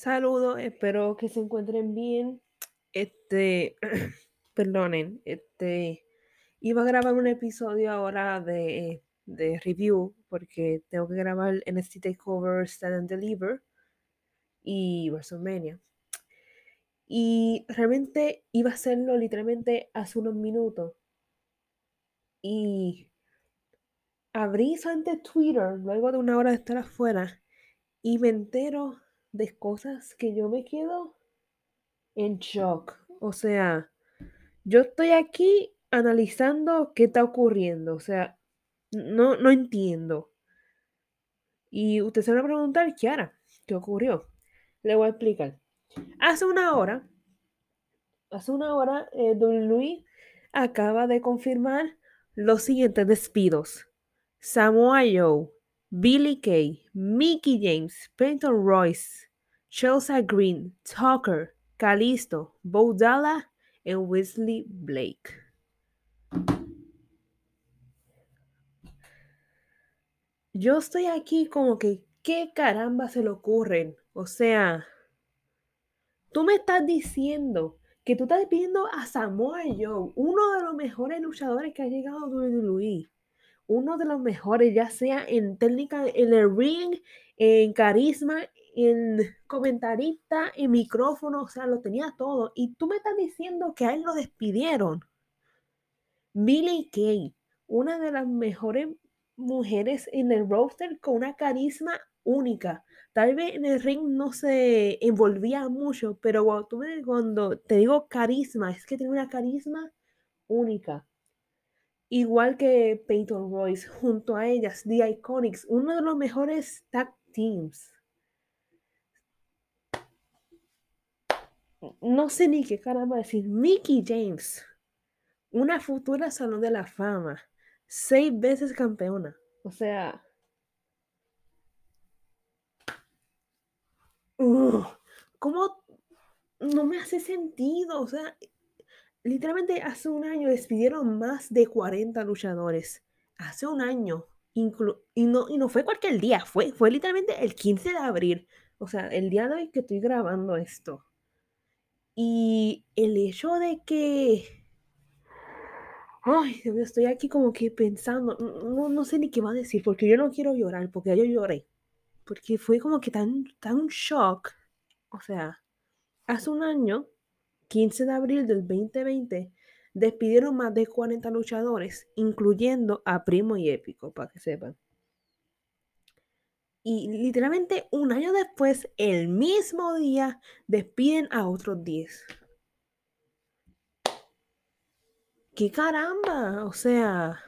Saludos, espero que se encuentren bien. Este, perdonen, este, iba a grabar un episodio ahora de, de review porque tengo que grabar NXT TakeOver Stand and Deliver y WrestleMania. Y realmente iba a hacerlo literalmente hace unos minutos. Y abrí solamente Twitter luego de una hora de estar afuera y me entero de cosas que yo me quedo en shock. O sea, yo estoy aquí analizando qué está ocurriendo. O sea, no, no entiendo. Y usted se va a preguntar, Kiara, ¿qué ocurrió? Le voy a explicar. Hace una hora, hace una hora, eh, Don Luis acaba de confirmar los siguientes despidos. Samoa Joe, Billy Kay, Mickey James, Peyton Royce, Chelsea Green, Tucker, Calisto, Bo Dalla y Wesley Blake. Yo estoy aquí como que, ¿qué caramba se le ocurren? O sea, tú me estás diciendo que tú estás pidiendo a Samoa Joe, uno de los mejores luchadores que ha llegado a WWE, uno de los mejores, ya sea en técnica, en el ring, en carisma, en comentarista, en micrófono, o sea, lo tenía todo. Y tú me estás diciendo que a él lo despidieron. Billy Kay, una de las mejores mujeres en el roster con una carisma única. Tal vez en el ring no se envolvía mucho, pero cuando, cuando te digo carisma, es que tiene una carisma única. Igual que Peyton Royce, junto a ellas, The Iconics, uno de los mejores tag teams. No sé ni qué caramba decir. Mickey James, una futura Salón de la Fama, seis veces campeona. O sea, uh, ¿cómo no me hace sentido? O sea, literalmente hace un año despidieron más de 40 luchadores. Hace un año. y, no, y no fue cualquier día, fue, fue literalmente el 15 de abril. O sea, el día de hoy que estoy grabando esto. Y el hecho de que... Ay, estoy aquí como que pensando, no, no sé ni qué va a decir, porque yo no quiero llorar, porque yo lloré. Porque fue como que tan, tan shock. O sea, hace un año 15 de abril del 2020, despidieron más de 40 luchadores, incluyendo a Primo y Épico, para que sepan. Y literalmente un año después, el mismo día, despiden a otros 10. ¡Qué caramba! O sea,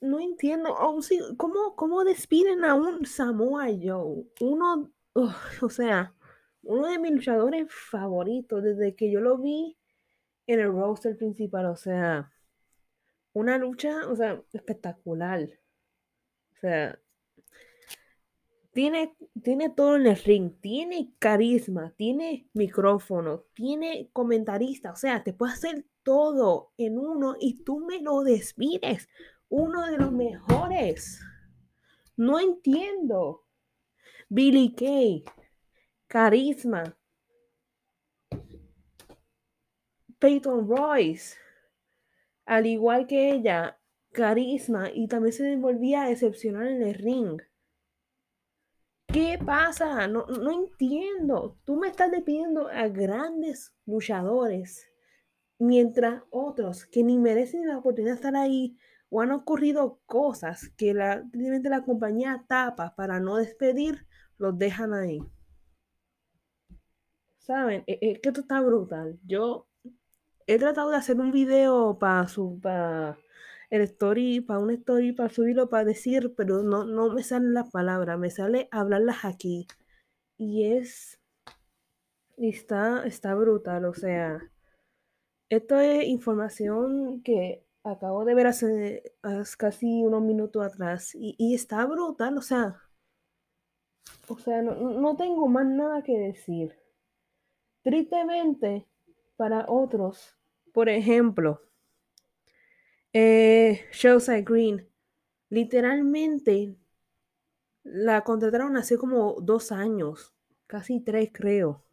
no entiendo. Oh, ¿cómo, ¿Cómo despiden a un Samoa Joe? Uno, o sea, uno de mis luchadores favoritos desde que yo lo vi en el roster principal. O sea, una lucha, o sea, espectacular. O sea, tiene, tiene todo en el ring, tiene carisma, tiene micrófono, tiene comentarista, o sea, te puede hacer todo en uno y tú me lo despides. Uno de los mejores. No entiendo. Billy Kay, carisma. Peyton Royce, al igual que ella, carisma y también se devolvía excepcional en el ring. ¿Qué pasa? No, no entiendo. Tú me estás despidiendo a grandes luchadores, mientras otros que ni merecen la oportunidad de estar ahí o han ocurrido cosas que la, la compañía tapa para no despedir, los dejan ahí. ¿Saben? Es e, que esto está brutal. Yo he tratado de hacer un video para su para el story, para un story, para subirlo, para decir, pero no, no me salen las palabras, me sale hablarlas aquí. Y es. está, está brutal, o sea. Esto es información que acabo de ver hace, hace casi unos minutos atrás. Y, y, está brutal, o sea. O sea, no, no tengo más nada que decir. Tristemente, para otros, por ejemplo, eh, Green, literalmente la contrataron hace como dos años casi tres creo.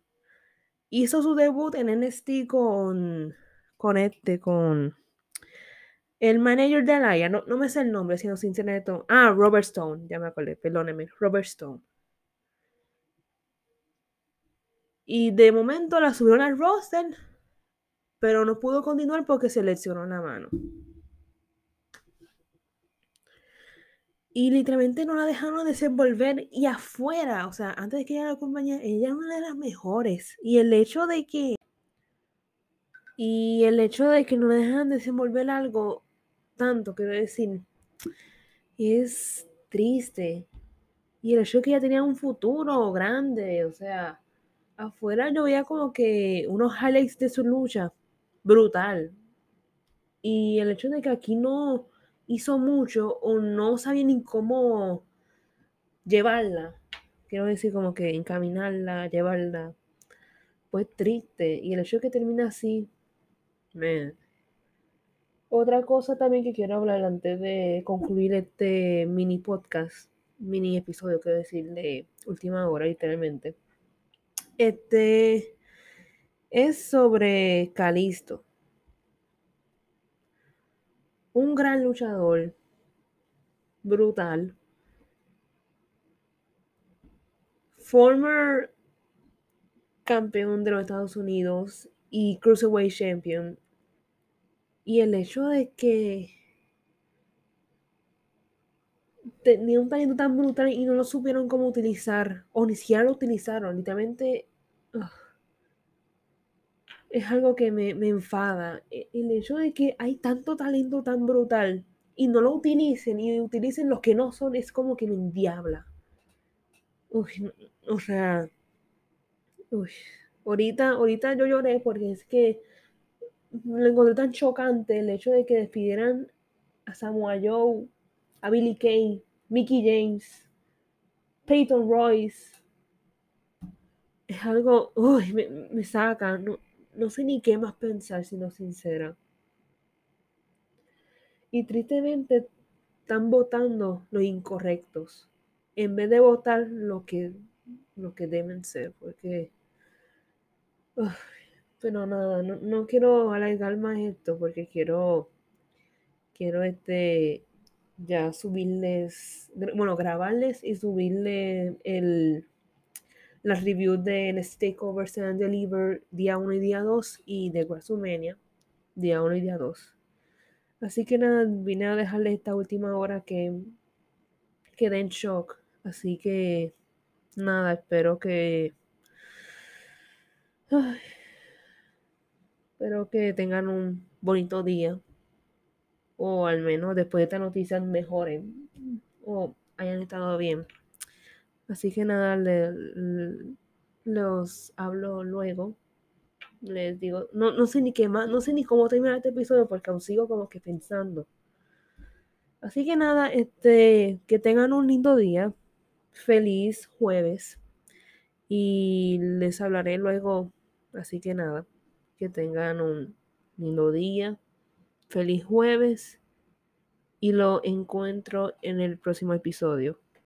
Hizo su debut en NXT con, con este, con el manager de Alaya, no, no me sé el nombre, sino sinceramente. Ah, Robert Stone, ya me acordé, perdóneme, Robert Stone. Y de momento la subieron al roster, pero no pudo continuar porque se lesionó la mano. Y literalmente no la dejaron desenvolver y afuera, o sea, antes de que ella la compañía, ella era una de las mejores. Y el hecho de que y el hecho de que no dejan desenvolver algo tanto, quiero decir, es triste. Y el hecho de que ella tenía un futuro grande, o sea, afuera yo veía como que unos highlights de su lucha, brutal. Y el hecho de que aquí no hizo mucho o no sabía ni cómo llevarla, quiero decir como que encaminarla, llevarla, pues triste. Y el hecho de que termina así, me... Otra cosa también que quiero hablar antes de concluir este mini podcast, mini episodio, quiero decir, de última hora, literalmente. Este es sobre Calisto. Un gran luchador, brutal. Former campeón de los Estados Unidos y Cruiserweight Champion. Y el hecho de que tenía un talento tan brutal y no lo supieron cómo utilizar, o ni siquiera lo utilizaron, literalmente es algo que me, me, enfada. E, el hecho de que hay tanto talento tan brutal y no lo utilicen y utilicen los que no son, es como que me endiabla. Uy, o sea, uy, ahorita, ahorita yo lloré porque es que lo encontré tan chocante el hecho de que despidieran a Samoa Joe, a Billy Kay, Mickey James, Peyton Royce. Es algo, uy, me, me saca, no, no sé ni qué más pensar, siendo sincera. Y tristemente están votando los incorrectos en vez de votar lo que, lo que deben ser, porque... Uy, pero nada, no, no, quiero alargar más esto porque quiero, quiero este, ya subirles, bueno, grabarles y subirles el, las reviews de Takeover and Deliver día 1 y día 2 y de WrestleMania día 1 y día 2. Así que nada, vine a dejarles esta última hora que quedé en shock. Así que nada, espero que... Espero que tengan un bonito día. O al menos después de esta noticia mejoren. O hayan estado bien. Así que nada, le, los hablo luego. Les digo, no, no sé ni qué más, no sé ni cómo terminar este episodio porque aún sigo como que pensando. Así que nada, este, que tengan un lindo día. Feliz jueves. Y les hablaré luego. Así que nada, que tengan un lindo día. Feliz jueves. Y lo encuentro en el próximo episodio.